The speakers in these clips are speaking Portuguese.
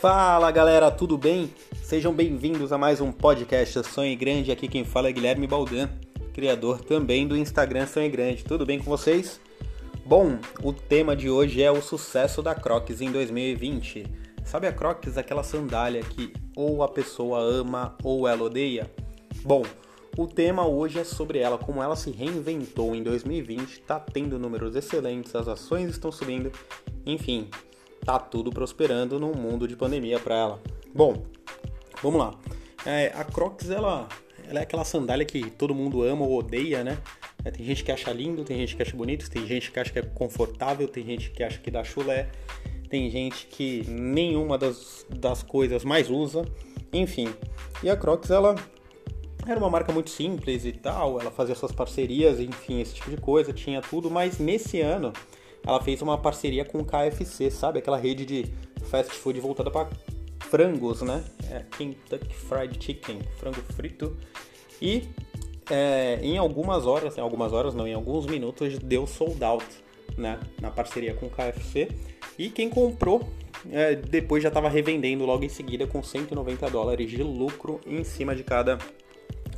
Fala galera, tudo bem? Sejam bem-vindos a mais um podcast Sonho Grande. Aqui quem fala é Guilherme Baldan, criador também do Instagram Sonho Grande. Tudo bem com vocês? Bom, o tema de hoje é o sucesso da Crocs em 2020. Sabe a Crocs, aquela sandália que ou a pessoa ama ou ela odeia? Bom, o tema hoje é sobre ela, como ela se reinventou em 2020, está tendo números excelentes, as ações estão subindo, enfim, tá tudo prosperando num mundo de pandemia para ela. Bom, vamos lá. É, a Crocs ela, ela é aquela sandália que todo mundo ama ou odeia, né? É, tem gente que acha lindo, tem gente que acha bonito, tem gente que acha que é confortável, tem gente que acha que dá chulé, tem gente que nenhuma das, das coisas mais usa, enfim. E a Crocs ela era uma marca muito simples e tal, ela fazia suas parcerias, enfim, esse tipo de coisa, tinha tudo, mas nesse ano ela fez uma parceria com o KFC, sabe? Aquela rede de fast food voltada para frangos, né? É Kentucky Fried Chicken, frango frito. E é, em algumas horas, em algumas horas não, em alguns minutos deu sold out, né? Na parceria com o KFC. E quem comprou é, depois já estava revendendo logo em seguida com 190 dólares de lucro em cima de cada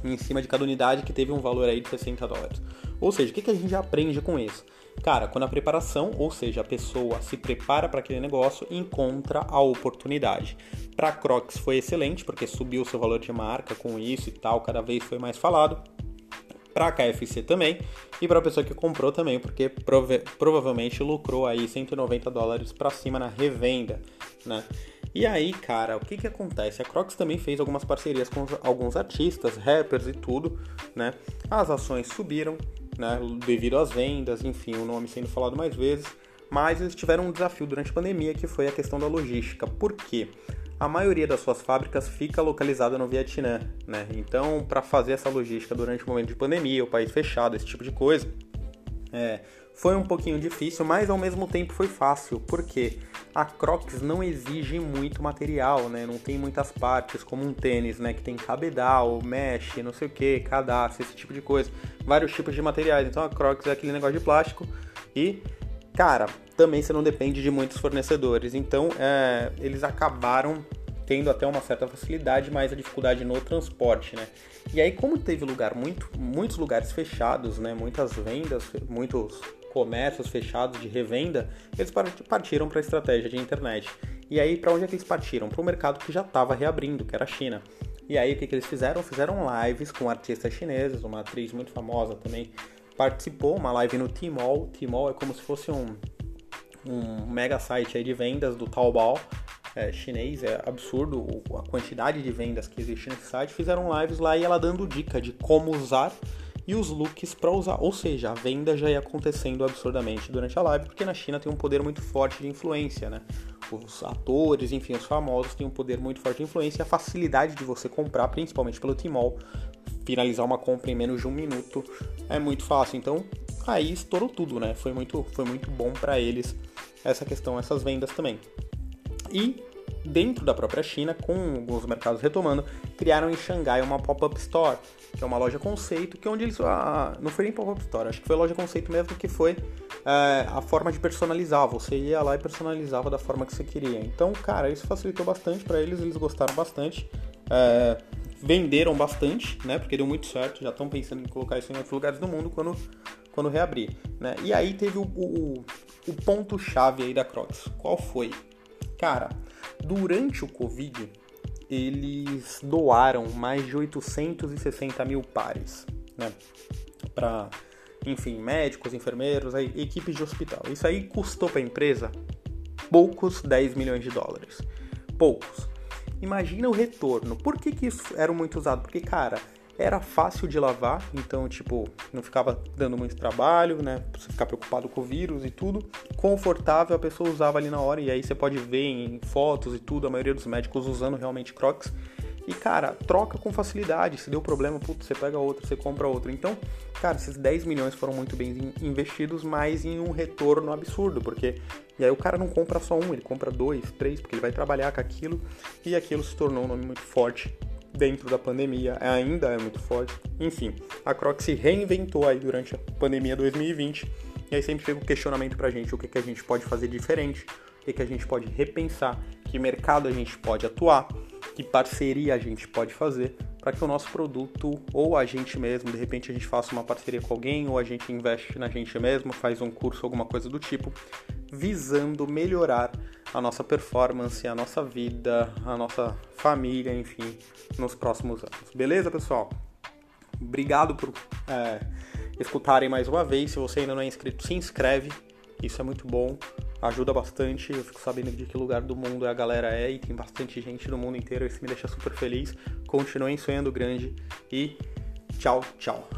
em cima de cada unidade que teve um valor aí de 60 dólares. Ou seja, o que, que a gente aprende com isso? Cara, quando a preparação, ou seja, a pessoa se prepara para aquele negócio, encontra a oportunidade. Para Crocs foi excelente, porque subiu seu valor de marca com isso e tal, cada vez foi mais falado. Para a KFC também, e para a pessoa que comprou também, porque prova provavelmente lucrou aí 190 dólares para cima na revenda, né? E aí, cara, o que que acontece? A Crocs também fez algumas parcerias com alguns artistas, rappers e tudo, né? As ações subiram, né, devido às vendas, enfim, o nome sendo falado mais vezes, mas eles tiveram um desafio durante a pandemia que foi a questão da logística. Por quê? A maioria das suas fábricas fica localizada no Vietnã, né? Então, para fazer essa logística durante o momento de pandemia, o país fechado, esse tipo de coisa, é, foi um pouquinho difícil, mas ao mesmo tempo foi fácil, porque a Crocs não exige muito material, né? Não tem muitas partes, como um tênis, né? Que tem cabedal, mesh, não sei o que, cadastro, esse tipo de coisa. Vários tipos de materiais. Então a Crocs é aquele negócio de plástico e, cara, também você não depende de muitos fornecedores. Então é, eles acabaram tendo até uma certa facilidade, mas a dificuldade no transporte, né? E aí, como teve lugar muito, muitos lugares fechados, né? Muitas vendas, muitos comércios fechados de revenda, eles partiram para a estratégia de internet. E aí, para onde é que eles partiram? Para o mercado que já estava reabrindo, que era a China. E aí, o que, que eles fizeram? Fizeram lives com artistas chineses, uma atriz muito famosa também participou, uma live no Tmall. Tmall é como se fosse um, um mega site aí de vendas do Taobao é, chinês, é absurdo a quantidade de vendas que existe nesse site. Fizeram lives lá e ela dando dica de como usar e os looks para usar. Ou seja, a venda já ia acontecendo absurdamente durante a live, porque na China tem um poder muito forte de influência, né? Os atores, enfim, os famosos têm um poder muito forte de influência e a facilidade de você comprar, principalmente pelo Tmall, finalizar uma compra em menos de um minuto é muito fácil. Então, aí estourou tudo, né? Foi muito, foi muito bom para eles essa questão, essas vendas também. E dentro da própria China, com alguns mercados retomando, criaram em Xangai uma pop-up store, que é uma loja conceito, que é onde eles. Ah, não foi nem pop-up store, acho que foi loja conceito mesmo, que foi é, a forma de personalizar. Você ia lá e personalizava da forma que você queria. Então, cara, isso facilitou bastante para eles, eles gostaram bastante. É, venderam bastante, né? Porque deu muito certo, já estão pensando em colocar isso em outros lugares do mundo quando, quando reabrir, né? E aí teve o, o, o ponto-chave aí da Crocs. Qual foi? Cara, durante o Covid, eles doaram mais de 860 mil pares, né? Para, enfim, médicos, enfermeiros, aí, equipes de hospital. Isso aí custou para a empresa poucos 10 milhões de dólares. Poucos. Imagina o retorno. Por que, que isso era muito usado? Porque, cara, era fácil de lavar, então, tipo, não ficava dando muito trabalho, né? Pra você ficar preocupado com o vírus e tudo. Confortável, a pessoa usava ali na hora, e aí você pode ver em fotos e tudo, a maioria dos médicos usando realmente Crocs. E, cara, troca com facilidade. Se deu problema, putz, você pega outro, você compra outro. Então, cara, esses 10 milhões foram muito bem investidos, mas em um retorno absurdo, porque. E aí o cara não compra só um, ele compra dois, três, porque ele vai trabalhar com aquilo, e aquilo se tornou um nome muito forte dentro da pandemia ainda é muito forte. Enfim, a Crocs se reinventou aí durante a pandemia 2020 e aí sempre fica o questionamento pra gente o que, que a gente pode fazer diferente? O que, que a gente pode repensar, que mercado a gente pode atuar, que parceria a gente pode fazer para que o nosso produto ou a gente mesmo, de repente a gente faça uma parceria com alguém ou a gente investe na gente mesmo, faz um curso, alguma coisa do tipo, visando melhorar a nossa performance, a nossa vida, a nossa família, enfim, nos próximos anos. Beleza, pessoal? Obrigado por é, escutarem mais uma vez. Se você ainda não é inscrito, se inscreve. Isso é muito bom, ajuda bastante. Eu fico sabendo de que lugar do mundo a galera é e tem bastante gente no mundo inteiro. Isso me deixa super feliz. Continuem sonhando grande e tchau, tchau.